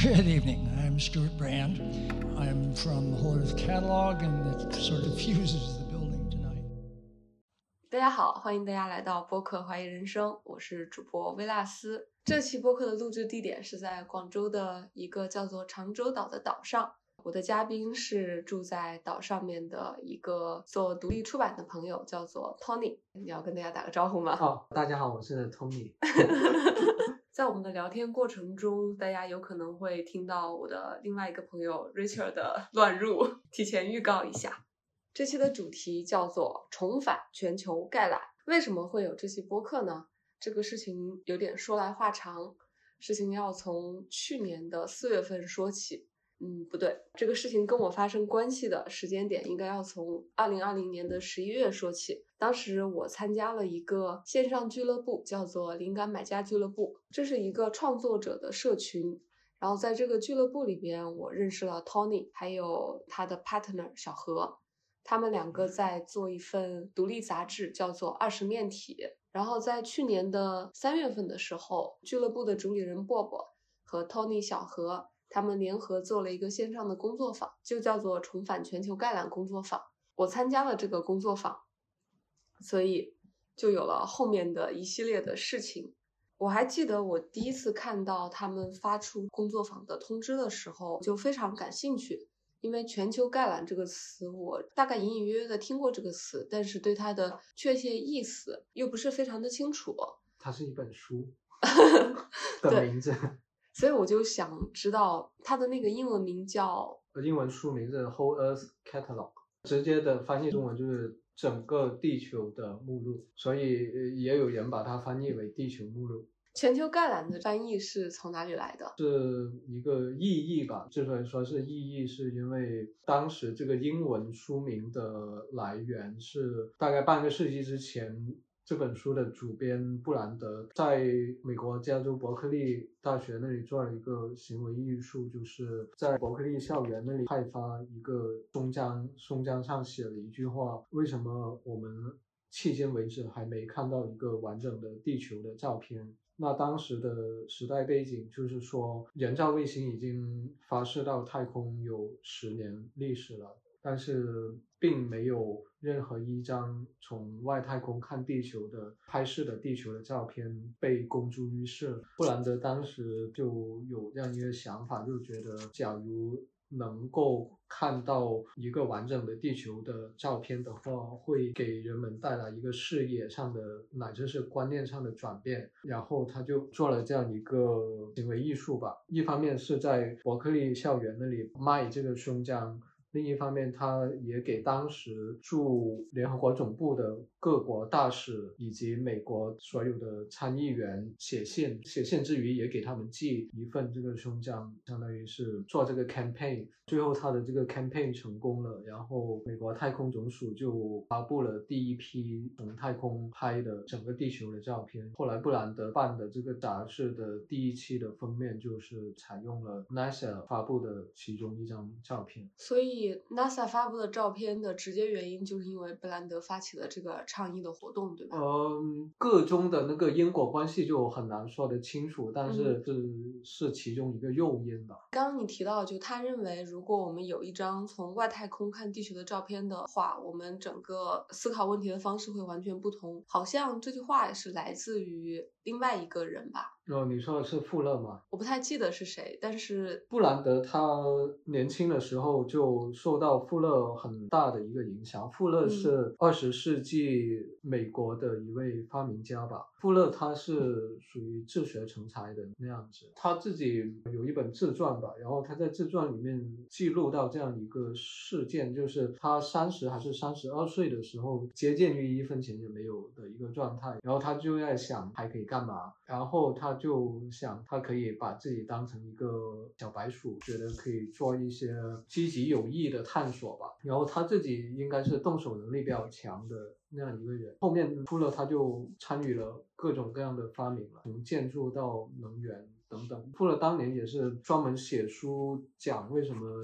Good evening. I'm Stuart Brand. I'm from Holders Catalog, and it sort of fuses the building tonight. 大家好，欢迎大家来到播客《怀疑人生》，我是主播薇拉斯。这期播客的录制地点是在广州的一个叫做长洲岛的岛上。我的嘉宾是住在岛上面的一个做独立出版的朋友，叫做 Tony。你要跟大家打个招呼吗？哦，大家好，我是 Tony。在我们的聊天过程中，大家有可能会听到我的另外一个朋友 Richard 的 乱入，提前预告一下。这期的主题叫做“重返全球概览”。为什么会有这期播客呢？这个事情有点说来话长，事情要从去年的四月份说起。嗯，不对，这个事情跟我发生关系的时间点应该要从二零二零年的十一月说起。当时我参加了一个线上俱乐部，叫做“灵感买家俱乐部”，这是一个创作者的社群。然后在这个俱乐部里边，我认识了 Tony，还有他的 partner 小何。他们两个在做一份独立杂志，叫做《二十面体》。然后在去年的三月份的时候，俱乐部的主理人 Bob 和 Tony 小何。他们联合做了一个线上的工作坊，就叫做“重返全球概览工作坊”。我参加了这个工作坊，所以就有了后面的一系列的事情。我还记得我第一次看到他们发出工作坊的通知的时候，就非常感兴趣，因为“全球概览”这个词，我大概隐隐约约的听过这个词，但是对它的确切意思又不是非常的清楚。它是一本书 的名字。所以我就想知道它的那个英文名叫，英文书名是 Whole Earth Catalog，直接的翻译中文就是整个地球的目录，所以也有人把它翻译为地球目录。全球概览的翻译是从哪里来的？是一个意译吧。之所以说是意译，是因为当时这个英文书名的来源是大概半个世纪之前。这本书的主编布兰德在美国加州伯克利大学那里做了一个行为艺术，就是在伯克利校园那里派发一个松章，松章上写了一句话：为什么我们迄今为止还没看到一个完整的地球的照片？那当时的时代背景就是说，人造卫星已经发射到太空有十年历史了。但是并没有任何一张从外太空看地球的拍摄的地球的照片被公诸于世。布兰德当时就有这样一个想法，就觉得假如能够看到一个完整的地球的照片的话，会给人们带来一个视野上的乃至是观念上的转变。然后他就做了这样一个行为艺术吧，一方面是在伯克利校园那里卖这个胸章。另一方面，他也给当时驻联合国总部的各国大使以及美国所有的参议员写信，写信之余也给他们寄一份这个胸章，相当于是做这个 campaign。最后他的这个 campaign 成功了，然后美国太空总署就发布了第一批从太空拍的整个地球的照片。后来布兰德办的这个杂志的第一期的封面就是采用了 NASA 发布的其中一张照片，所以。NASA 发布的照片的直接原因，就是因为布兰德发起了这个倡议的活动，对吧？嗯，个中的那个因果关系就很难说得清楚，但是是是其中一个诱因吧。刚刚你提到，就他认为，如果我们有一张从外太空看地球的照片的话，我们整个思考问题的方式会完全不同。好像这句话是来自于另外一个人吧？哦，你说的是富勒吗？我不太记得是谁，但是布兰德他年轻的时候就受到富勒很大的一个影响。富勒是二十世纪美国的一位发明家吧？富勒他是属于自学成才的那样子，他自己有一本自传吧，然后他在自传里面记录到这样一个事件，就是他三十还是三十二岁的时候，接近于一分钱也没有的一个状态，然后他就在想还可以干嘛，然后他。就想他可以把自己当成一个小白鼠，觉得可以做一些积极有益的探索吧。然后他自己应该是动手能力比较强的那样一个人。后面出了他就参与了各种各样的发明了，从建筑到能源等等。富勒当年也是专门写书讲为什么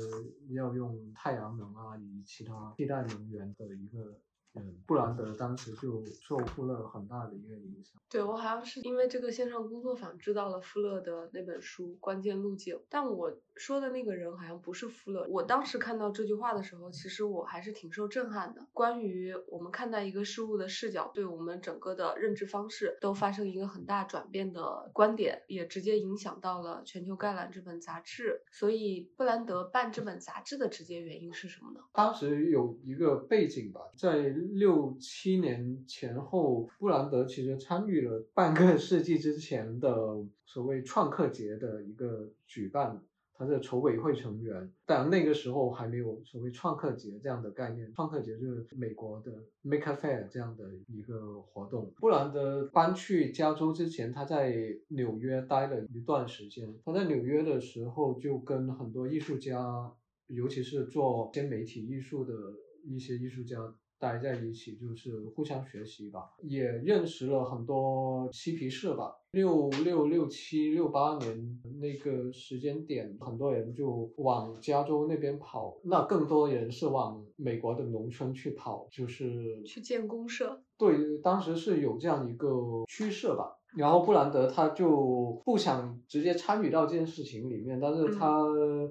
要用太阳能啊，以及其他替代能源的一个人，布兰德当时就受富勒很大的一个影响。对我好像是因为这个线上工作坊知道了富勒的那本书《关键路径》，但我说的那个人好像不是富勒。我当时看到这句话的时候，其实我还是挺受震撼的。关于我们看待一个事物的视角，对我们整个的认知方式都发生一个很大转变的观点，也直接影响到了《全球概览》这本杂志。所以，布兰德办这本杂志的直接原因是什么呢？当时有一个背景吧，在六七年前后，布兰德其实参与了半个世纪之前的所谓创客节的一个举办。他是筹委会成员，但那个时候还没有所谓创客节这样的概念。创客节就是美国的 Maker Fair 这样的一个活动。布兰德搬去加州之前，他在纽约待了一段时间。他在纽约的时候，就跟很多艺术家，尤其是做新媒体艺术的一些艺术家。待在一起就是互相学习吧，也认识了很多嬉皮士吧。六六六七六八年那个时间点，很多人就往加州那边跑，那更多人是往美国的农村去跑，就是去建公社。对，当时是有这样一个趋势吧。然后布兰德他就不想直接参与到这件事情里面，但是他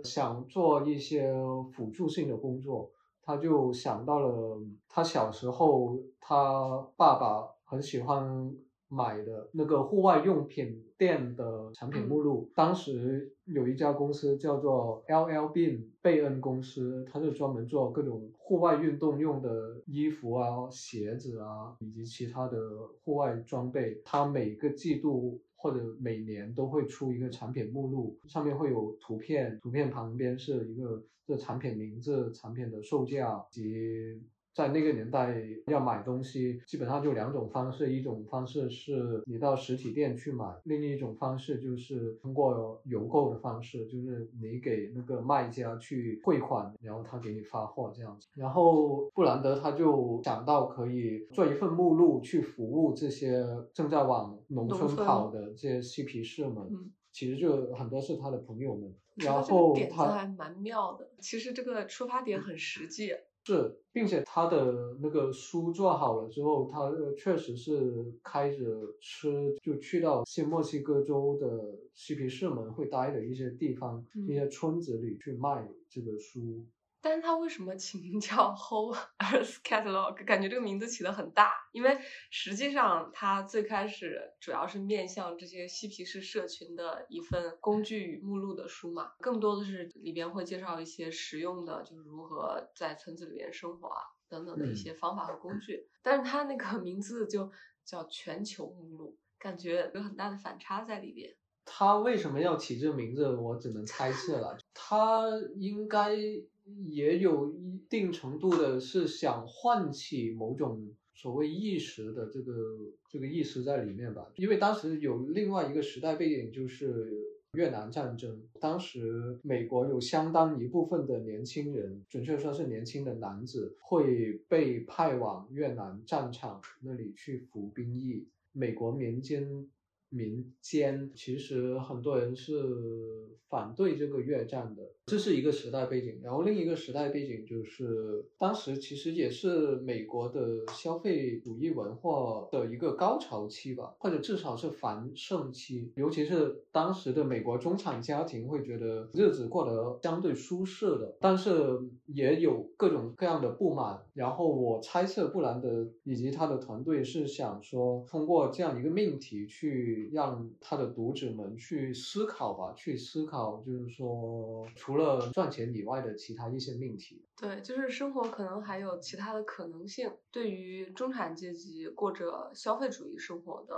想做一些辅助性的工作。他就想到了他小时候，他爸爸很喜欢买的那个户外用品店的产品目录。当时有一家公司叫做 L.L. Bean 贝恩公司，它是专门做各种户外运动用的衣服啊、鞋子啊，以及其他的户外装备。它每个季度或者每年都会出一个产品目录，上面会有图片，图片旁边是一个。这产品名字、产品的售价及在那个年代要买东西，基本上就两种方式：一种方式是你到实体店去买，另一种方式就是通过邮购的方式，就是你给那个卖家去汇款，然后他给你发货这样子。然后布兰德他就想到可以做一份目录去服务这些正在往农村跑的这些嬉皮士们。其实就很多是他的朋友们，然后他还蛮妙的。其实这个出发点很实际，是，并且他的那个书做好了之后，他确实是开着车就去到新墨西哥州的嬉皮士们会待的一些地方、一些村子里去卖这个书。但是他为什么起名叫 Whole Earth Catalog？感觉这个名字起的很大，因为实际上它最开始主要是面向这些嬉皮士社群的一份工具与目录的书嘛，更多的是里边会介绍一些实用的，就是如何在村子里面生活啊等等的一些方法和工具。但是它那个名字就叫全球目录，感觉有很大的反差在里边。他为什么要起这个名字？我只能猜测了，他应该。也有一定程度的是想唤起某种所谓意识的这个这个意识在里面吧，因为当时有另外一个时代背景，就是越南战争，当时美国有相当一部分的年轻人，准确说是年轻的男子，会被派往越南战场那里去服兵役，美国民间。民间其实很多人是反对这个越战的，这是一个时代背景。然后另一个时代背景就是，当时其实也是美国的消费主义文化的一个高潮期吧，或者至少是繁盛期。尤其是当时的美国中产家庭会觉得日子过得相对舒适的，但是也有各种各样的不满。然后我猜测布兰德以及他的团队是想说，通过这样一个命题去。让他的读者们去思考吧，去思考，就是说，除了赚钱以外的其他一些命题。对，就是生活可能还有其他的可能性。对于中产阶级过着消费主义生活的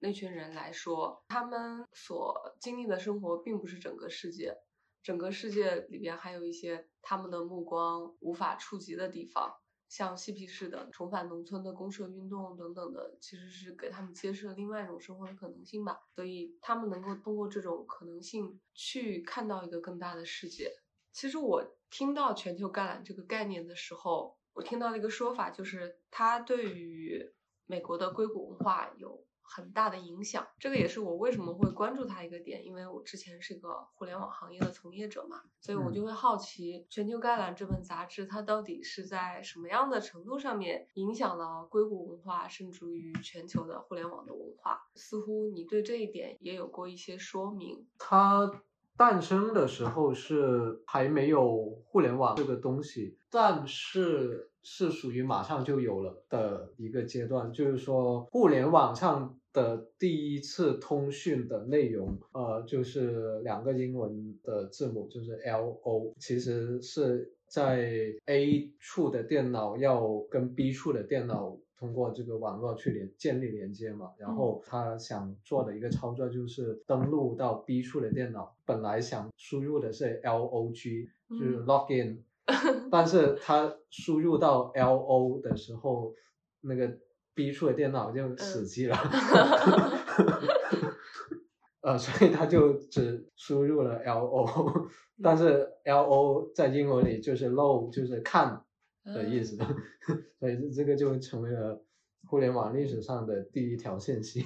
那群人来说，他们所经历的生活并不是整个世界，整个世界里边还有一些他们的目光无法触及的地方。像嬉皮士的重返农村的公社运动等等的，其实是给他们揭示了另外一种生活的可能性吧。所以他们能够通过这种可能性去看到一个更大的世界。其实我听到全球橄榄这个概念的时候，我听到了一个说法，就是它对于美国的硅谷文化有很大的影响。这个也是我为什么会关注它一个点，因为我之前是一个互联网行业的从业者嘛，所以我就会好奇《全球概览》这本杂志它到底是在什么样的程度上面影响了硅谷文化，甚至于全球的互联网的文化。似乎你对这一点也有过一些说明。它诞生的时候是还没有互联网这个东西，但是是属于马上就有了的一个阶段，就是说互联网上的第一次通讯的内容，呃，就是两个英文的字母，就是 L O，其实是在 A 处的电脑要跟 B 处的电脑。通过这个网络去连建立连接嘛，然后他想做的一个操作就是登录到 B 处的电脑，本来想输入的是 L O G，就是 login，但是他输入到 L O 的时候，那个 B 处的电脑就死机了，呃，所以他就只输入了 L O，但是 L O 在英文里就是 low，就是看。的意思，所以这个就成为了互联网历史上的第一条信息。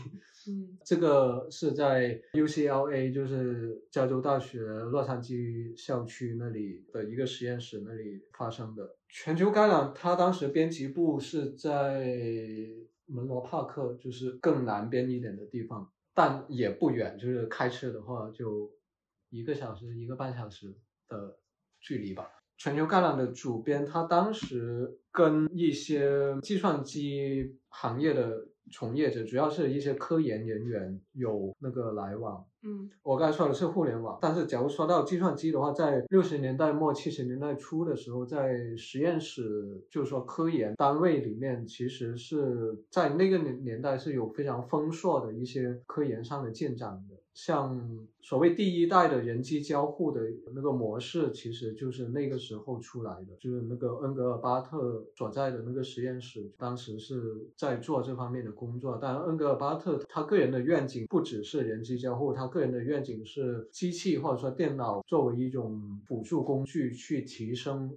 嗯，这个是在 UCLA，就是加州大学洛杉矶校区那里的一个实验室那里发生的。全球概览，它当时编辑部是在门罗帕克，就是更南边一点的地方，但也不远，就是开车的话就一个小时一个半小时的距离吧。全球概览的主编，他当时跟一些计算机行业的从业者，主要是一些科研人员有那个来往。嗯，我刚才说的是互联网，但是假如说到计算机的话，在六十年代末七十年代初的时候，在实验室，就是说科研单位里面，其实是在那个年年代是有非常丰硕的一些科研上的进展的。像所谓第一代的人机交互的那个模式，其实就是那个时候出来的，就是那个恩格尔巴特所在的那个实验室，当时是在做这方面的工作。但恩格尔巴特他个人的愿景不只是人机交互，他个人的愿景是机器或者说电脑作为一种辅助工具，去提升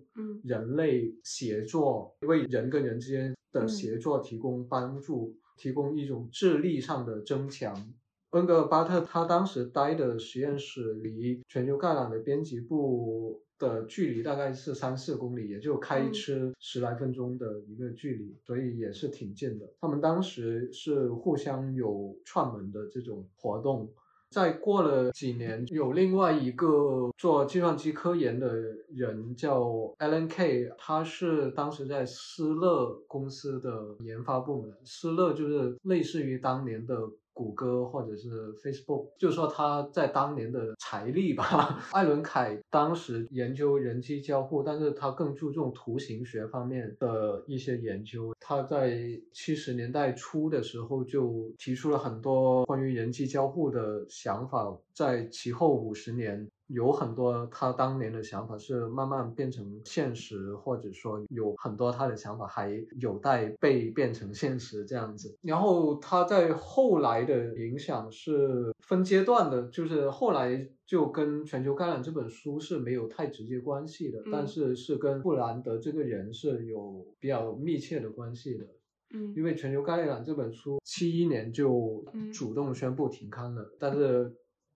人类协作，为人跟人之间的协作提供帮助，提供一种智力上的增强。恩格尔巴特他当时待的实验室离全球概览的编辑部的距离大概是三四公里，也就开车十来分钟的一个距离，所以也是挺近的。他们当时是互相有串门的这种活动。再过了几年，有另外一个做计算机科研的人叫 Alan Kay，他是当时在施乐公司的研发部门。施乐就是类似于当年的。谷歌或者是 Facebook，就是说他在当年的财力吧。艾伦凯当时研究人机交互，但是他更注重图形学方面的一些研究。他在七十年代初的时候就提出了很多关于人机交互的想法，在其后五十年。有很多他当年的想法是慢慢变成现实，或者说有很多他的想法还有待被变成现实这样子。然后他在后来的影响是分阶段的，就是后来就跟《全球概览》这本书是没有太直接关系的，但是是跟布兰德这个人是有比较密切的关系的。嗯，因为《全球概览》这本书七一年就主动宣布停刊了，但是。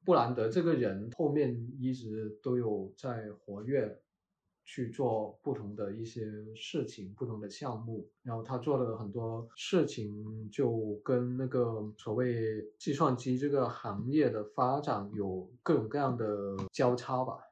布兰德这个人后面一直都有在活跃，去做不同的一些事情、不同的项目。然后他做了很多事情，就跟那个所谓计算机这个行业的发展有各种各样的交叉吧。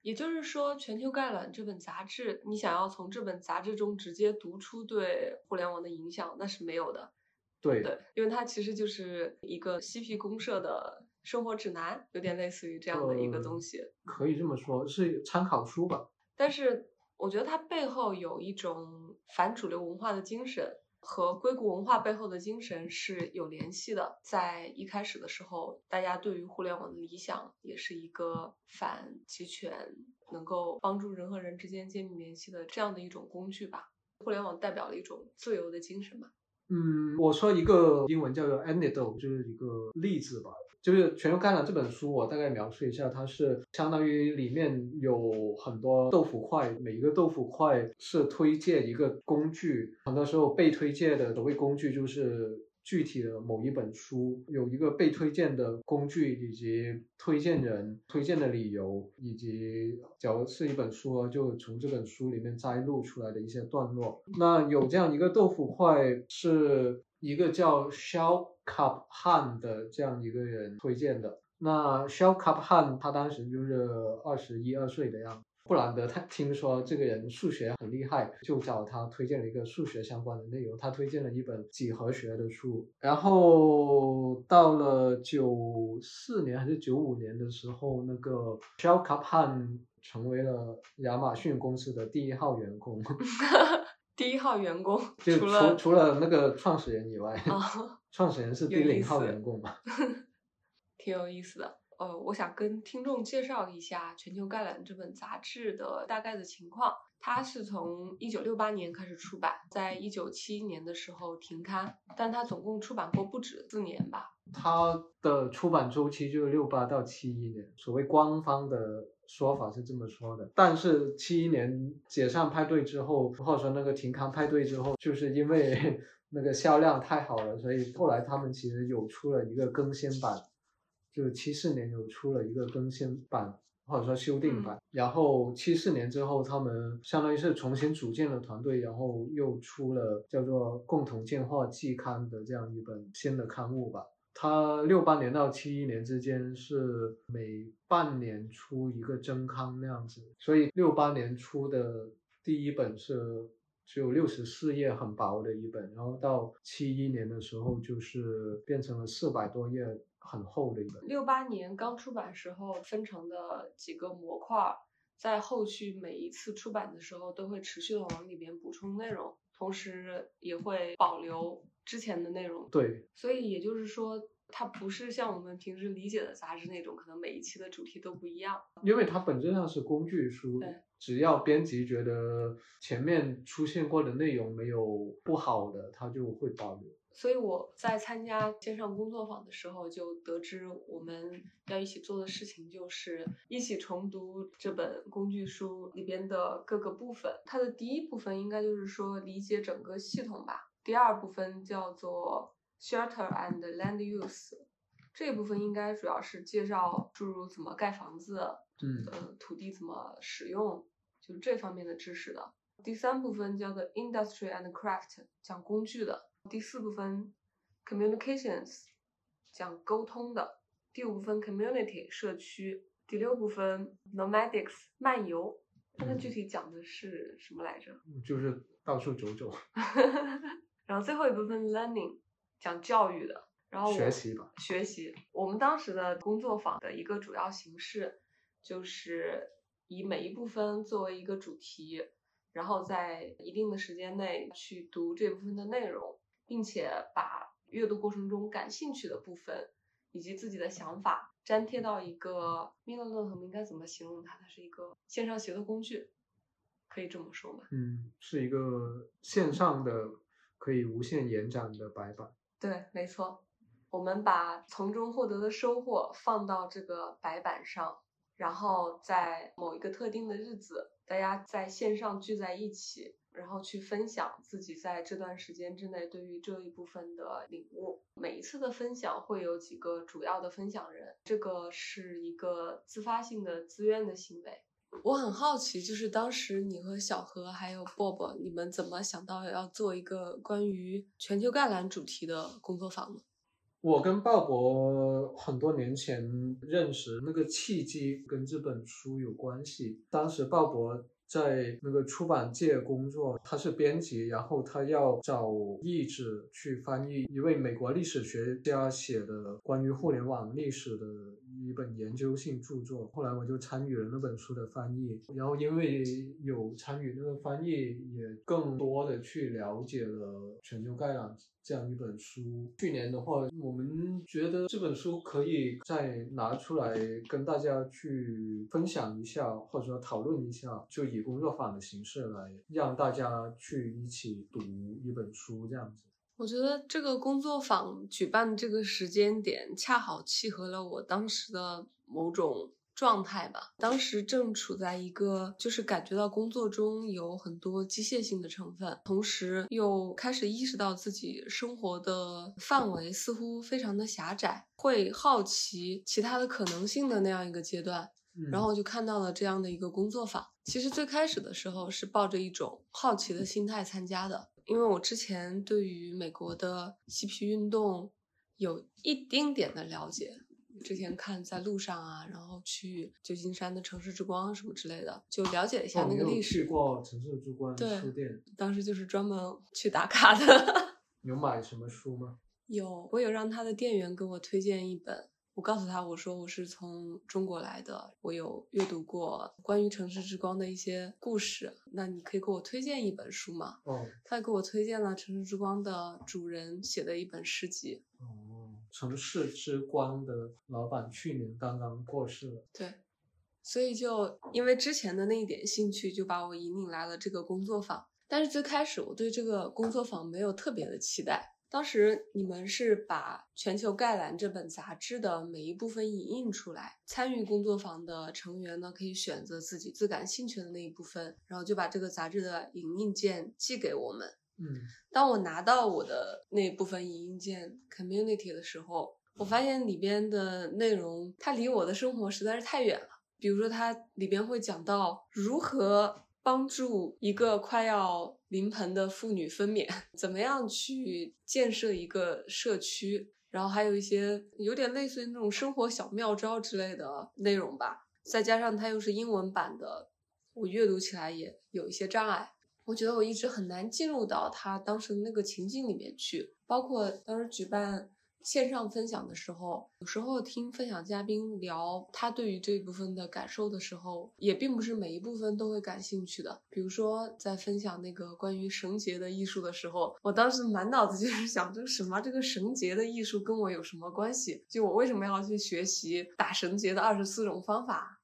也就是说，《全球概览》这本杂志，你想要从这本杂志中直接读出对互联网的影响，那是没有的。对对，因为它其实就是一个嬉皮公社的。生活指南有点类似于这样的一个东西，可以这么说，是参考书吧。但是我觉得它背后有一种反主流文化的精神，和硅谷文化背后的精神是有联系的。在一开始的时候，大家对于互联网的理想也是一个反集权，能够帮助人和人之间建立联系的这样的一种工具吧。互联网代表了一种自由的精神吧。嗯，我说一个英文叫做 anecdote，就是一个例子吧。就是《全球概览》这本书，我大概描述一下，它是相当于里面有很多豆腐块，每一个豆腐块是推荐一个工具，很多时候被推荐的所谓工具就是具体的某一本书，有一个被推荐的工具，以及推荐人、推荐的理由，以及假如是一本书，就从这本书里面摘录出来的一些段落。那有这样一个豆腐块，是一个叫 Shell Cup Han 的这样一个人推荐的。那 Shell Cup Han 他当时就是二十一二岁的样子。布兰德他听说这个人数学很厉害，就找他推荐了一个数学相关的内容。他推荐了一本几何学的书。然后到了九四年还是九五年的时候，那个 Shel Kaphan 成为了亚马逊公司的第一号员工。第一号员工，就除了除了那个创始人以外，啊，创始人是第零号员工嘛？挺有意思的。呃，我想跟听众介绍一下《全球概览》这本杂志的大概的情况。它是从一九六八年开始出版，在一九七一年的时候停刊，但它总共出版过不止四年吧。它的出版周期就是六八到七一年，所谓官方的说法是这么说的。但是七一年解散派对之后，或者说那个停刊派对之后，就是因为 那个销量太好了，所以后来他们其实有出了一个更新版，就是七四年有出了一个更新版。或者说修订版，然后七四年之后，他们相当于是重新组建了团队，然后又出了叫做《共同进化季刊》的这样一本新的刊物吧。它六八年到七一年之间是每半年出一个增刊那样子，所以六八年出的第一本是只有六十四页，很薄的一本，然后到七一年的时候就是变成了四百多页。很厚的一本。六八年刚出版时候分成的几个模块，在后续每一次出版的时候都会持续的往里面补充内容，同时也会保留之前的内容。对，所以也就是说，它不是像我们平时理解的杂志那种，可能每一期的主题都不一样。因为它本质上是工具书，只要编辑觉得前面出现过的内容没有不好的，它就会保留。所以我在参加线上工作坊的时候，就得知我们要一起做的事情就是一起重读这本工具书里边的各个部分。它的第一部分应该就是说理解整个系统吧，第二部分叫做 shelter and land use，这一部分应该主要是介绍诸如怎么盖房子，嗯呃，土地怎么使用，就是这方面的知识的。第三部分叫做 industry and craft，讲工具的。第四部分 communications 讲沟通的，第五部分 community 社区，第六部分 nomadics 漫游。那它具体讲的是什么来着？就是到处走走，然后最后一部分 learning 讲教育的，然后学习吧。学习。我们当时的工作坊的一个主要形式就是以每一部分作为一个主题，然后在一定的时间内去读这部分的内容，并且把阅读过程中感兴趣的部分以及自己的想法粘贴到一个 Miller 我们应该怎么形容它？它是一个线上学的工具，可以这么说吗？嗯，是一个线上的可以无限延展的白板。对，没错，我们把从中获得的收获放到这个白板上，然后在某一个特定的日子，大家在线上聚在一起，然后去分享自己在这段时间之内对于这一部分的领悟。每一次的分享会有几个主要的分享人，这个是一个自发性的自愿的行为。我很好奇，就是当时你和小何还有 Bob，你们怎么想到要做一个关于全球概览主题的工作坊呢？我跟鲍勃很多年前认识，那个契机跟这本书有关系。当时鲍勃在那个出版界工作，他是编辑，然后他要找译者去翻译一位美国历史学家写的关于互联网历史的一本研究性著作。后来我就参与了那本书的翻译，然后因为有参与那个翻译，也更多的去了解了全球概览这样一本书。去年的话，我们觉得这本书可以再拿出来跟大家去分享一下，或者说讨论一下，就以工作坊的形式来让大家去一起读一本书这样子。我觉得这个工作坊举办的这个时间点，恰好契合了我当时的某种状态吧。当时正处在一个就是感觉到工作中有很多机械性的成分，同时又开始意识到自己生活的范围似乎非常的狭窄，会好奇其他的可能性的那样一个阶段。然后就看到了这样的一个工作坊。其实最开始的时候是抱着一种好奇的心态参加的，因为我之前对于美国的嬉皮运动有一丁点的了解。之前看在路上啊，然后去旧金山的城市之光什么之类的，就了解了一下那个历史。去过城市之光书店，当时就是专门去打卡的。有买什么书吗？有，我有让他的店员给我推荐一本。我告诉他，我说我是从中国来的，我有阅读过关于城市之光的一些故事，那你可以给我推荐一本书吗？哦，他给我推荐了城市之光的主人写的一本诗集。哦，城市之光的老板去年刚刚过世了。对，所以就因为之前的那一点兴趣，就把我引领来了这个工作坊。但是最开始我对这个工作坊没有特别的期待。当时你们是把《全球概览》这本杂志的每一部分影印出来，参与工作坊的成员呢可以选择自己最感兴趣的那一部分，然后就把这个杂志的影印件寄给我们。嗯，当我拿到我的那部分影印件 Community 的时候，我发现里边的内容它离我的生活实在是太远了。比如说，它里边会讲到如何。帮助一个快要临盆的妇女分娩，怎么样去建设一个社区，然后还有一些有点类似于那种生活小妙招之类的内容吧。再加上它又是英文版的，我阅读起来也有一些障碍。我觉得我一直很难进入到他当时那个情境里面去，包括当时举办。线上分享的时候，有时候听分享嘉宾聊他对于这一部分的感受的时候，也并不是每一部分都会感兴趣的。比如说，在分享那个关于绳结的艺术的时候，我当时满脑子就是想，这个什么，这个绳结的艺术跟我有什么关系？就我为什么要去学习打绳结的二十四种方法？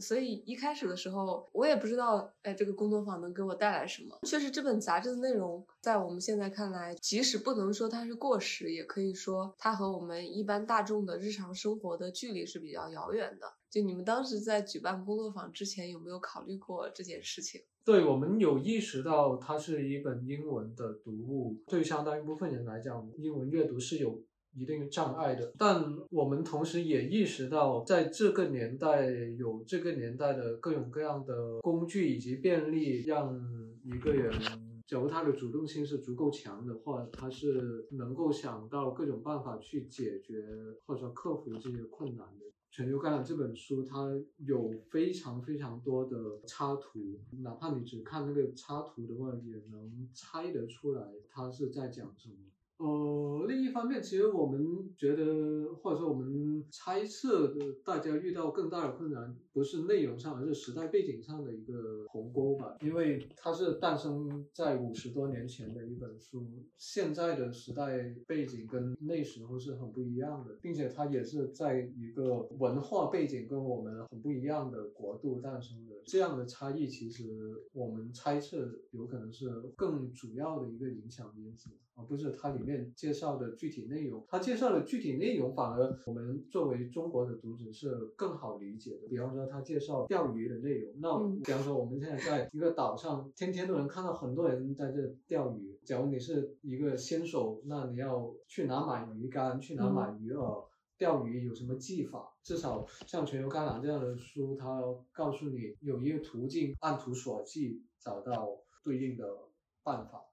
所以一开始的时候，我也不知道，哎，这个工作坊能给我带来什么。确实，这本杂志的内容在我们现在看来，即使不能说它是过时，也可以说它和我们一般大众的日常生活的距离是比较遥远的。就你们当时在举办工作坊之前，有没有考虑过这件事情？对我们有意识到，它是一本英文的读物，对相当一部分人来讲，英文阅读是有。一定障碍的，但我们同时也意识到，在这个年代有这个年代的各种各样的工具以及便利，让一个人，假如他的主动性是足够强的话，他是能够想到各种办法去解决或者说克服这些困难的。《全球概览》这本书，它有非常非常多的插图，哪怕你只看那个插图的话，也能猜得出来它是在讲什么。呃，另一方面，其实我们觉得，或者说我们猜测的，大家遇到更大的困难，不是内容上，而是时代背景上的一个鸿沟吧。因为它是诞生在五十多年前的一本书，现在的时代背景跟那时候是很不一样的，并且它也是在一个文化背景跟我们很不一样的国度诞生的。这样的差异，其实我们猜测有可能是更主要的一个影响因子，而不是它里。面介绍的具体内容，它介绍的具体内容反而我们作为中国的读者是更好理解的。比方说他介绍钓鱼的内容，那比方说我们现在在一个岛上，天天都能看到很多人在这钓鱼。假如你是一个新手，那你要去哪买鱼竿，去哪买鱼饵，钓鱼有什么技法？至少像《全球橄榄》这样的书，它告诉你有一个途径，按图索骥找到对应的办法。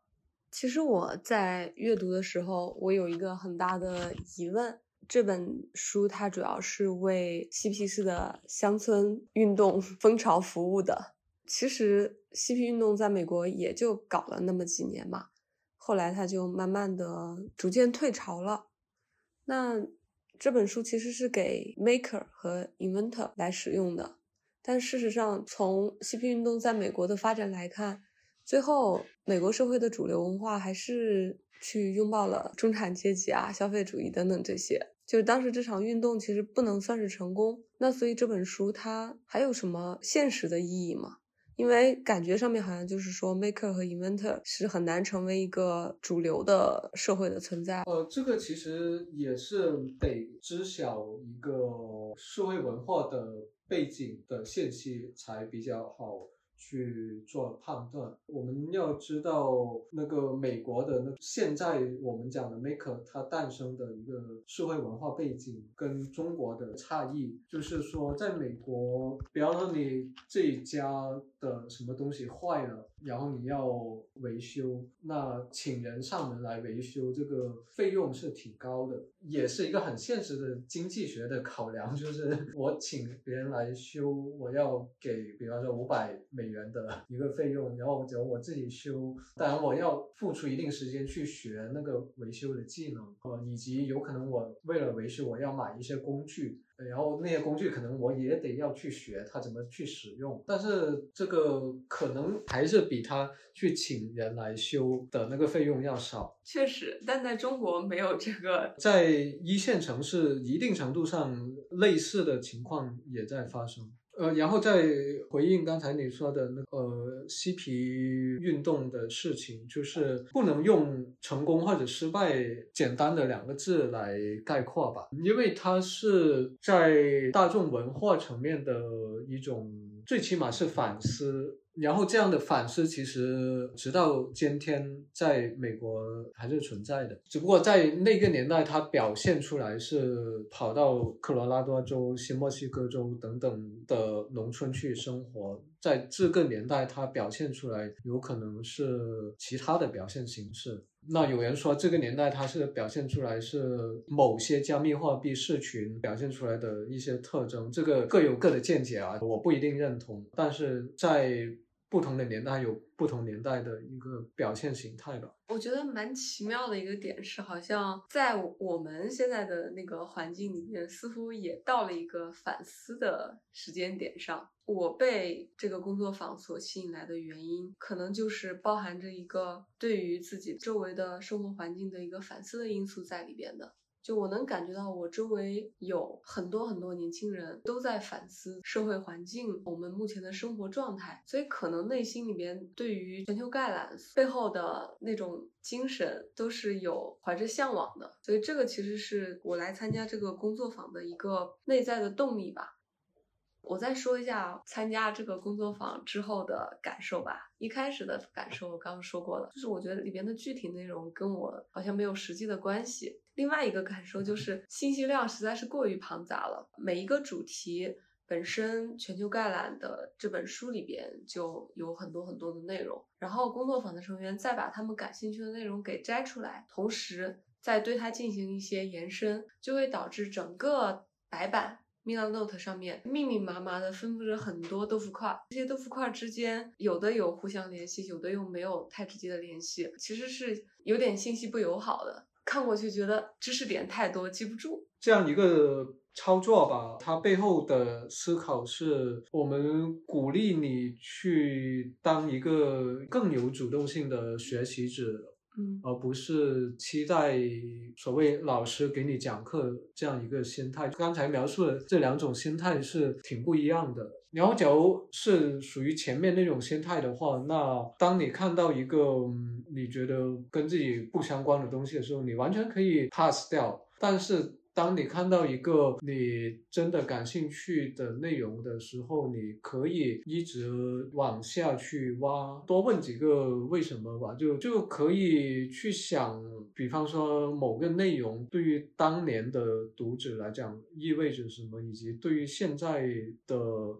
其实我在阅读的时候，我有一个很大的疑问：这本书它主要是为嬉皮士的乡村运动 风潮服务的。其实嬉皮运动在美国也就搞了那么几年嘛，后来它就慢慢的逐渐退潮了。那这本书其实是给 maker 和 inventor 来使用的，但事实上，从嬉皮运动在美国的发展来看，最后，美国社会的主流文化还是去拥抱了中产阶级啊、消费主义等等这些。就是当时这场运动其实不能算是成功。那所以这本书它还有什么现实的意义吗？因为感觉上面好像就是说，maker 和 inventor 是很难成为一个主流的社会的存在。呃，这个其实也是得知晓一个社会文化的背景的信息才比较好。去做判断，我们要知道那个美国的那现在我们讲的 maker，它诞生的一个社会文化背景跟中国的差异，就是说在美国，比方说你这一家的什么东西坏了，然后你要维修，那请人上门来维修，这个费用是挺高的，也是一个很现实的经济学的考量，就是我请别人来修，我要给，比方说五百美。元的一个费用，然后只有我自己修，当然我要付出一定时间去学那个维修的技能，呃，以及有可能我为了维修我要买一些工具，然后那些工具可能我也得要去学它怎么去使用，但是这个可能还是比他去请人来修的那个费用要少。确实，但在中国没有这个，在一线城市一定程度上类似的情况也在发生。呃，然后再回应刚才你说的那呃嬉皮运动的事情，就是不能用成功或者失败简单的两个字来概括吧，因为它是在大众文化层面的一种，最起码是反思。然后这样的反思其实直到今天在美国还是存在的，只不过在那个年代它表现出来是跑到科罗拉多州、新墨西哥州等等的农村去生活，在这个年代它表现出来有可能是其他的表现形式。那有人说这个年代它是表现出来是某些加密货币社群表现出来的一些特征，这个各有各的见解啊，我不一定认同，但是在。不同的年代有不同年代的一个表现形态吧。我觉得蛮奇妙的一个点是，好像在我们现在的那个环境里面，似乎也到了一个反思的时间点上。我被这个工作坊所吸引来的原因，可能就是包含着一个对于自己周围的生活环境的一个反思的因素在里边的。就我能感觉到，我周围有很多很多年轻人都在反思社会环境，我们目前的生活状态，所以可能内心里边对于全球概览背后的那种精神都是有怀着向往的，所以这个其实是我来参加这个工作坊的一个内在的动力吧。我再说一下参加这个工作坊之后的感受吧。一开始的感受我刚刚说过了，就是我觉得里边的具体内容跟我好像没有实际的关系。另外一个感受就是信息量实在是过于庞杂了，每一个主题本身全球概览的这本书里边就有很多很多的内容，然后工作坊的成员再把他们感兴趣的内容给摘出来，同时再对它进行一些延伸，就会导致整个白板。Milanote 上面密密麻麻的分布着很多豆腐块，这些豆腐块之间有的有互相联系，有的又没有太直接的联系，其实是有点信息不友好的。看过去觉得知识点太多，记不住。这样一个操作吧，它背后的思考是我们鼓励你去当一个更有主动性的学习者。嗯，而不是期待所谓老师给你讲课这样一个心态。刚才描述的这两种心态是挺不一样的。然后，假如是属于前面那种心态的话，那当你看到一个你觉得跟自己不相关的东西的时候，你完全可以 pass 掉。但是，当你看到一个你真的感兴趣的内容的时候，你可以一直往下去挖，多问几个为什么吧，就就可以去想，比方说某个内容对于当年的读者来讲意味着什么，以及对于现在的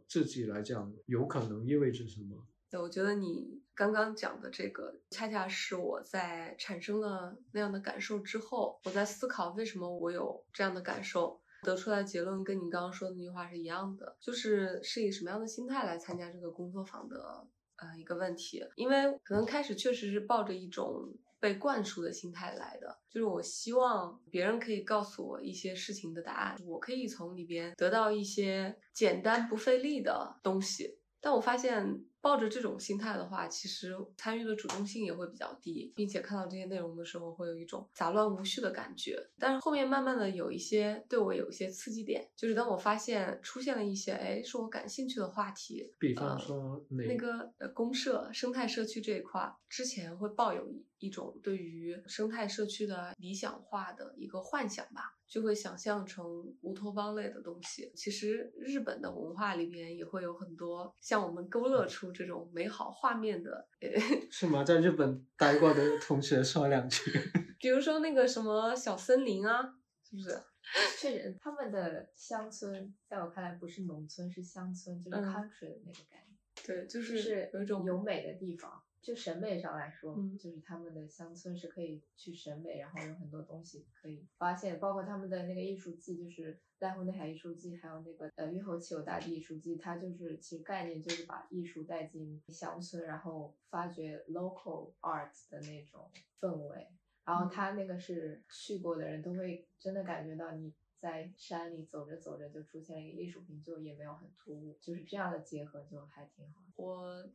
自己来讲有可能意味着什么。对，我觉得你刚刚讲的这个，恰恰是我在产生了那样的感受之后，我在思考为什么我有这样的感受，得出来的结论跟你刚刚说的那句话是一样的，就是是以什么样的心态来参加这个工作坊的呃一个问题。因为可能开始确实是抱着一种被灌输的心态来的，就是我希望别人可以告诉我一些事情的答案，我可以从里边得到一些简单不费力的东西。但我发现。抱着这种心态的话，其实参与的主动性也会比较低，并且看到这些内容的时候，会有一种杂乱无序的感觉。但是后面慢慢的有一些对我有一些刺激点，就是当我发现出现了一些哎是我感兴趣的话题，比方说哪那个呃公社生态社区这一块儿，之前会抱有一一种对于生态社区的理想化的一个幻想吧，就会想象成乌托邦类的东西。其实日本的文化里边也会有很多像我们勾勒出这种美好画面的，呃，是吗？在日本待过的同学说两句。比如说那个什么小森林啊，是不是？确实，他们的乡村在我看来不是农村，是乡村，就是嗯 country 的那个概念，对，就就是有一种有美的地方。就审美上来说，嗯就是他们的乡村是可以去审美，然后有很多东西可以发现，包括他们的那个艺术季，就是濑户内海艺术季，还有那个呃越后妻有大地艺术季，它就是其实概念就是把艺术带进乡村，然后发掘 local art 的那种氛围。然后他那个是去过的人都会真的感觉到你在山里走着走着就出现了一个艺术品，就也没有很突兀，就是这样的结合就还挺好。我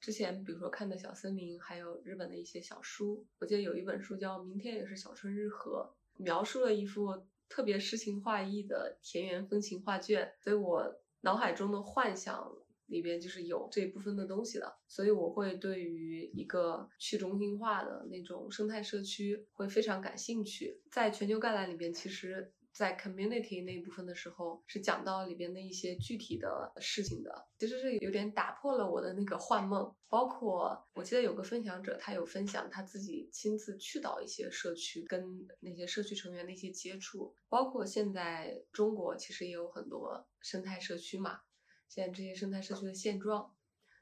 之前比如说看的小森林，还有日本的一些小书，我记得有一本书叫《明天也是小春日和》，描述了一幅特别诗情画意的田园风情画卷，所以我脑海中的幻想里边就是有这部分的东西的，所以我会对于一个去中心化的那种生态社区会非常感兴趣。在全球概览里边，其实在 community 那部分的时候，是讲到里边的一些具体的事情的，其实是有点打破了我的那个幻梦。包括我记得有个分享者，他有分享他自己亲自去到一些社区，跟那些社区成员的一些接触，包括现在中国其实也有很多生态社区嘛，现在这些生态社区的现状。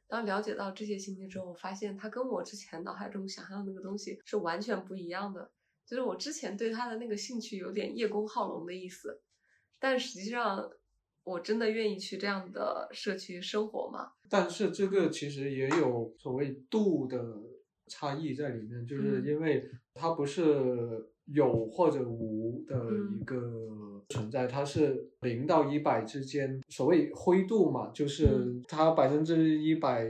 当了解到这些信息之后，我发现它跟我之前脑海中想象的那个东西是完全不一样的。就是我之前对他的那个兴趣有点叶公好龙的意思，但实际上我真的愿意去这样的社区生活吗？但是这个其实也有所谓度的差异在里面，就是嗯因为它不是有或者无的嗯一个存在，它是零到一百之间，所谓灰度嘛，就是嗯它百分之一百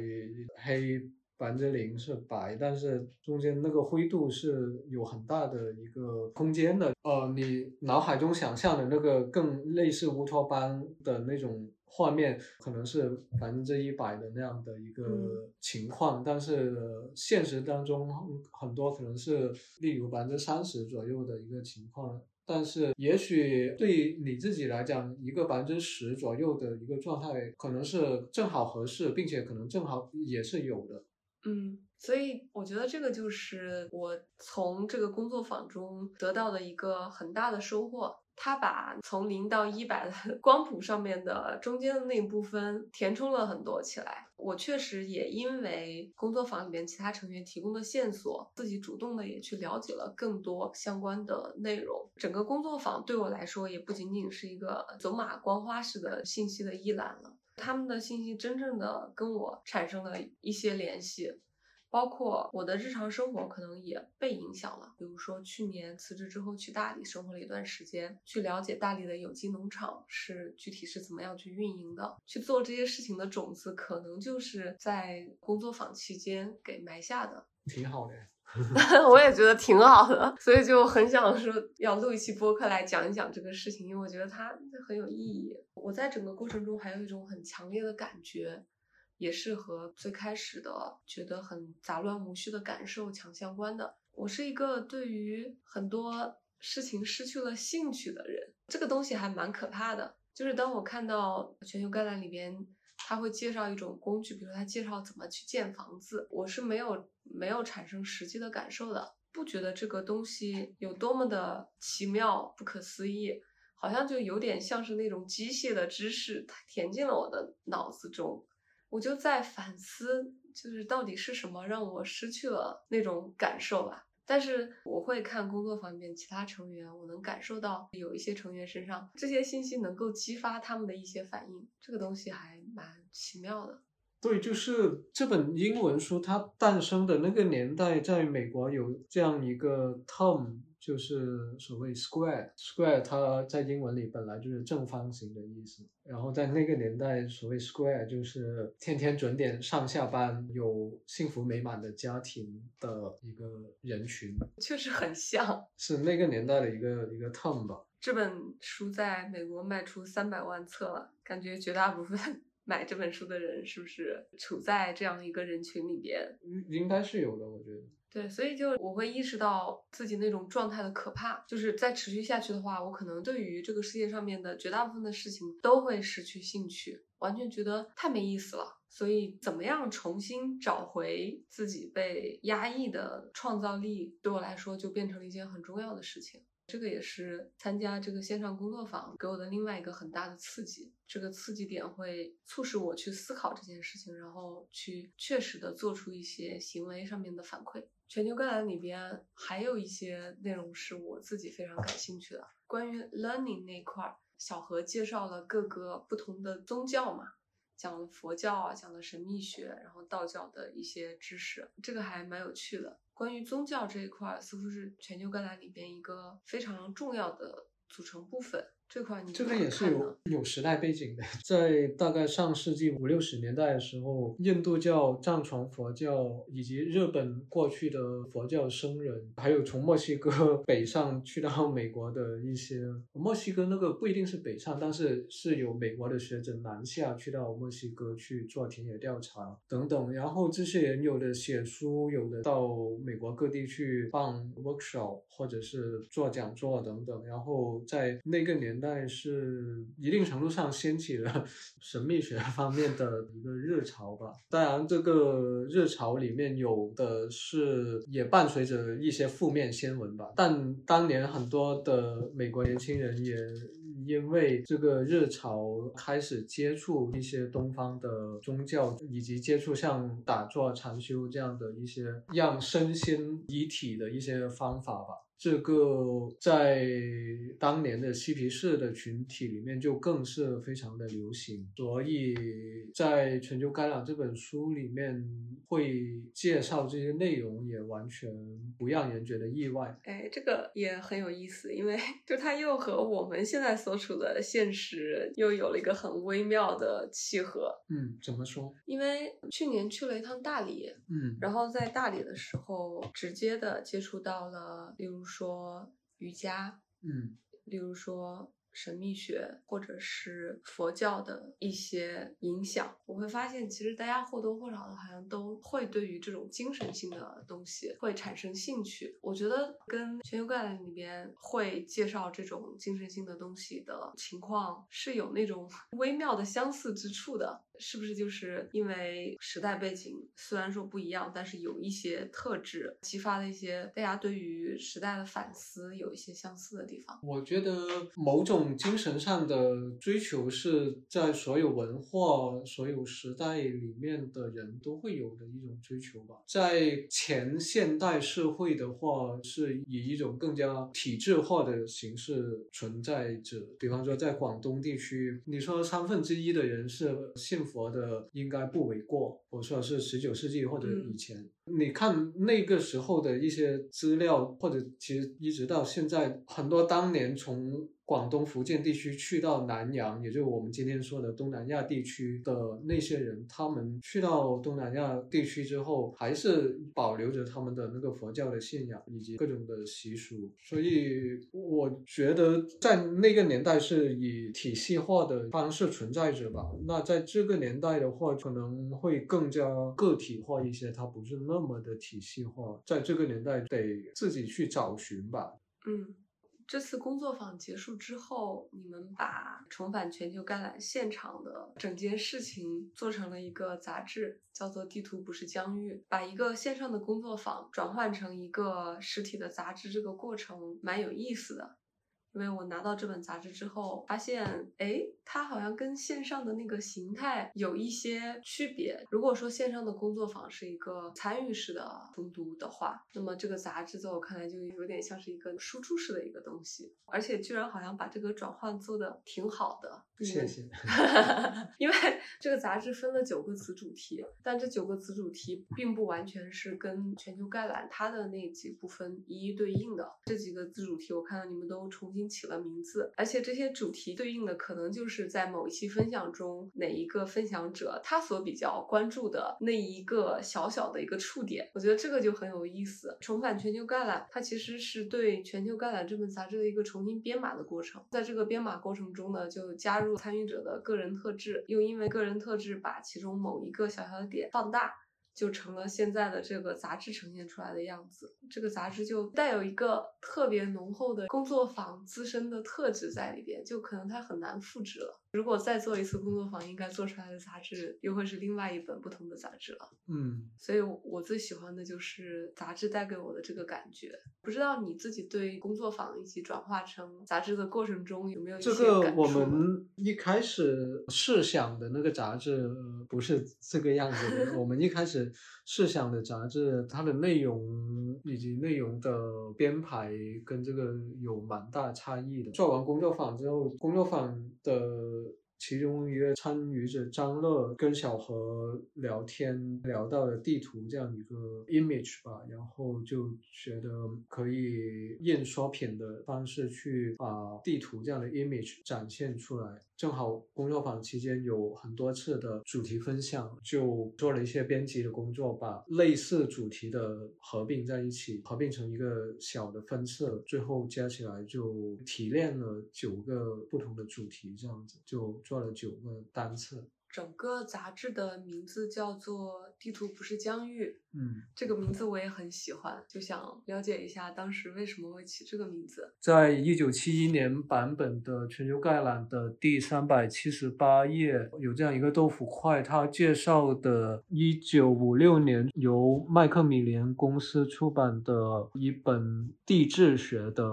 黑。百分之零是白，但是中间那个灰度是有很大的一个空间的。呃，你脑海中想象的那个更类似乌托邦的那种画面，可能是百分之一百的那样的一个嗯情况，但是呃现实当中很多可能是例如百分之三十左右的一个情况。但是，也许对于你自己来讲，一个百分之十左右的一个状态，可能是正好合适，并且可能正好也是有的。嗯，所以我觉得这个就是我从这个工作坊中得到的一个很大的收获。他把从零到一百的 光谱上面的中间的那一部分填充了很多起来。我确实也因为工作坊里面其他成员提供的线索，自己主动的也去了解了更多相关的内容。整个工作坊对我来说也不仅仅是一个走马观花式的信息的一览了。他们的信息真正的跟我产生了一些联系，包括我的日常生活可能也被影响了。比如说去年辞职之后去大理生活了一段时间，去了解大理的有机农场是具体是怎么样去运营的，去做这些事情的种子，可能就是在工作坊期间给埋下的。挺好的。我也觉得挺好的，所以就很想说要录一期播客来讲一讲这个事情，因为我觉得它很有意义。我在整个过程中还有一种很强烈的感觉，也是和最开始的觉得很杂乱无序的感受强相关的。我是一个对于很多事情失去了兴趣的人，这个东西还蛮可怕的。就是当我看到全球概览里边。他会介绍一种工具，比如他介绍怎么去建房子，我是没有没有产生实际的感受的，不觉得这个东西有多么的奇妙、不可思议，好像就有点像是那种机械的知识，它填进了我的脑子中。我就在反思，就是到底是什么让我失去了那种感受吧。但是我会看工作方面其他成员，我能感受到有一些成员身上这些信息能够激发他们的一些反应，这个东西还蛮奇妙的。对，就是这本英文书它诞生的那个年代，在美国有这样一个 term，就是所谓 square。square 它在英文里本来就是正方形的意思，然后在那个年代，所谓 square 就是天天准点上下班、有幸福美满的家庭的一个人群，确实很像。是那个年代的一个一个 term 吧。这本书在美国卖出三百万册了，感觉绝大部分买这本书的人是不是处在这样一个人群里边？应应该是有的，我觉得。对，所以就我会意识到自己那种状态的可怕，就是再持续下去的话，我可能对于这个世界上面的绝大部分的事情都会失去兴趣，完全觉得太没意思了。所以，怎么样重新找回自己被压抑的创造力，对我来说就变成了一件很重要的事情。这个也是参加这个线上工作坊给我的另外一个很大的刺激。这个刺激点会促使我去思考这件事情，然后去确实的做出一些行为上面的反馈。全球概览里边还有一些内容是我自己非常感兴趣的，关于 learning 那块儿，小何介绍了各个不同的宗教嘛，讲了佛教啊，讲了神秘学，然后道教的一些知识，这个还蛮有趣的。关于宗教这一块，似乎是全球概览里边一个非常重要的组成部分。这款你这个也是有有时代背景的，在大概上世纪五六十年代的时候，印度教、藏传佛教以及日本过去的佛教僧人，还有从墨西哥 北上去到美国的一些墨西哥那个不一定是北上，但是是有美国的学者南下去到墨西哥去做田野调查等等。然后这些人有的写书，有的到美国各地去办 workshop 或者是做讲座等等。然后在那个年。代是一定程度上掀起了 神秘学方面的一个热潮吧。当然，这个热潮里面有的是也伴随着一些负面新闻吧。但当年很多的美国年轻人也因为这个热潮开始接触一些东方的宗教，以及接触像打坐、禅修这样的一些让身心一体的一些方法吧。这个在当年的嬉皮士的群体里面就更是非常的流行，所以在《全球干扰》这本书里面会介绍这些内容，也完全不让人觉得意外。哎，这个也很有意思，因为 就它又和我们现在所处的现实又有了一个很微妙的契合。嗯，怎么说？因为去年去了一趟大理，嗯，然后在大理的时候，直接的接触到了，例如。说瑜伽，嗯，例如说。神秘学或者是佛教的一些影响，我会发现其实大家或多或少的好像都会对于这种精神性的东西会产生兴趣。我觉得跟全球概览里边会介绍这种精神性的东西的情况是有那种微妙的相似之处的，是不是？就是因为时代背景虽然说不一样，但是有一些特质激发了一些大家对于时代的反思，有一些相似的地方。我觉得某种。精神上的追求是在所有文化、所有时代里面的人都会有的一种追求吧。在前现代社会的话，是以一种更加体制化的形式存在着。比方说，在广东地区，你说三分之一的人是信佛的，应该不为过。我说的是十九世纪或者以前。你看那个时候的一些资料，或者其实一直到现在，很多当年从广东、福建地区去到南洋，也就是我们今天说的东南亚地区的那些人，他们去到东南亚地区之后，还是保留着他们的那个佛教的信仰以及各种的习俗。所以我觉得在那个年代是以体系化的方式存在着吧。那在这个年代的话，可能会更加个体化一些，它不是那。那么的体系化，在这个年代得自己去找寻吧。嗯，这次工作坊结束之后，你们把重返全球橄榄现场的整件事情做成了一个杂志，叫做《地图不是疆域》，把一个线上的工作坊转换成一个实体的杂志，这个过程蛮有意思的。因为我拿到这本杂志之后，发现，哎，它好像跟线上的那个形态有一些区别。如果说线上的工作坊是一个参与式的诵读的话，那么这个杂志在我看来就有点像是一个输出式的一个东西，而且居然好像把这个转换做的挺好的。谢谢。因为这个杂志分了九个子主题，但这九个子主题并不完全是跟全球概览它的那几部分一一对应的。这几个子主题我看到你们都重新起了名字，而且这些主题对应的可能就是是在某一期分享中哪一个分享者他所比较关注的那一个小小的一个触点。我觉得这个就很有意思。重返全球概览，它其实是对全球概览这本杂志的一个重新编码的过程。在这个编码过程中呢，就加入参与者的个人特质，又因为个人特质把其中某一个小小的点放大。就成了现在的这个杂志呈现出来的样子。这个杂志就带有一个特别浓厚的工作坊自身的特质在里边，就可能它很难复制了。如果再做一次工作坊，应该做出来的杂志又会是另外一本不同的杂志了。嗯，所以我最喜欢的就是杂志带给我的这个感觉。不知道你自己对工作坊以及转化成杂志的过程中有没有这个感触我们一开始试想的那个杂志呃不是这个样子的。我们一开始试想的杂志，它的内容以及内容的编排跟这个有蛮大差异的。做完工作坊之后，工作坊的其中一个参与者张乐跟小何聊天，聊到了地图这样一个 image 吧，然后就觉得可以印刷品的方式去把地图这样的 image 展现出来。正好工作坊期间有很多次的主题分享，就做了一些编辑的工作，把类似主题的合并在一起，合并成一个小的分册，最后加起来就提炼了九个不同的主题，这样子就做了九个单册。整个杂志的名字叫做《地图不是疆域》，嗯，这个名字我也很喜欢，就想了解一下当时为什么会起这个名字。在一九七一年版本的全球概览的第三百七十八页有这样一个豆腐块，它介绍的一九五六年由麦克米连公司出版的一本地质学的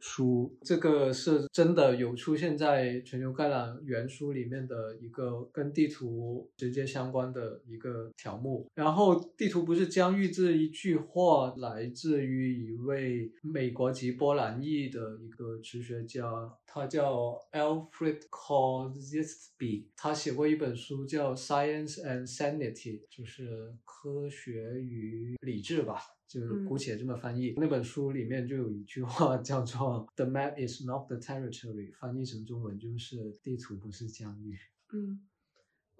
书，这个是真的有出现在全球概览原书里面的一个跟地图直接相关的一个条目。然后地图不是疆域这一句话来自于一位美国籍波兰裔的一个哲学家，他叫 Alfred Korzybski，他写过一本书叫《Science and Sanity》，就是科学与理智吧。就是姑且这么翻译。那本书里面就有一句话叫做 “The map is not the territory”，翻译成中文就是“地图不是疆域”。嗯，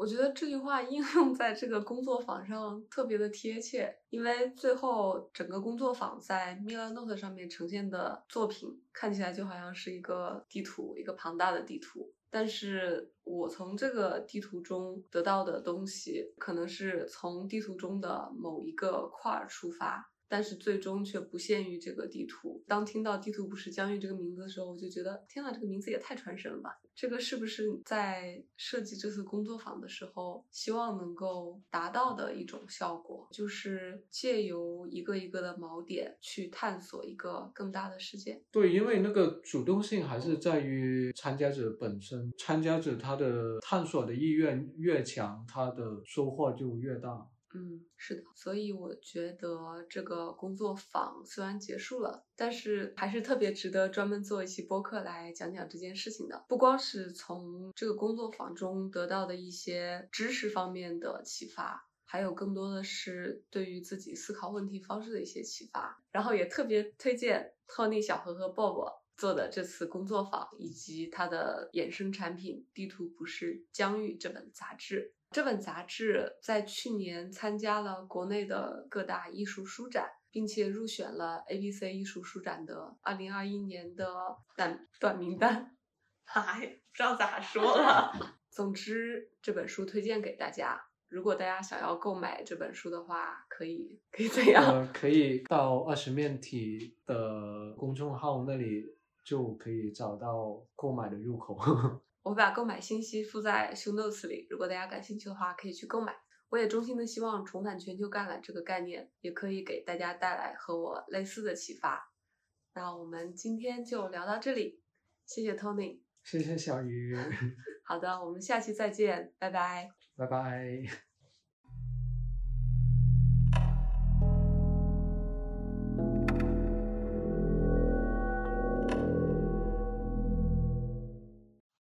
我觉得这句话应用在这个工作坊上特别的贴切，因为最后整个工作坊在 Milanote 上面呈现的作品看起来就好像是一个地图，一个庞大的地图。但是我从这个地图中得到的东西，可能是从地图中的某一个块出发。但是最终却不限于这个地图。当听到“地图不是疆域”这个名字的时候，我就觉得天呐，这个名字也太传神了吧！这个是不是在设计这次工作坊的时候，希望能够达到的一种效果，就是借由一个一个的锚点去探索一个更大的世界？对，因为那个主动性还是在于参加者本身，参加者他的探索的意愿越强，他的收获就越大。嗯，是的，所以我觉得这个工作坊虽然结束了，但是还是特别值得专门做一期播客来讲讲这件事情的。不光是从这个工作坊中得到的一些知识方面的启发，还有更多的是对于自己思考问题方式的一些启发。然后也特别推荐 Tony 小何和 Bob 做的这次工作坊，以及他的衍生产品《地图不是疆域》这本杂志。这本杂志在去年参加了国内的各大艺术书展，并且入选了 ABC 艺术书展的二零二一年的短短名单。哎，不知道咋说了。总之，这本书推荐给大家。如果大家想要购买这本书的话，可以可以怎样？呃，可以到二十面体的公众号那里就可以找到购买的入口。我会把购买信息附在 show notes 里，如果大家感兴趣的话，可以去购买。我也衷心的希望重返全球橄榄这个概念，也可以给大家带来和我类似的启发。那我们今天就聊到这里，谢谢 Tony，谢谢小鱼，好的，我们下期再见，拜拜，拜拜。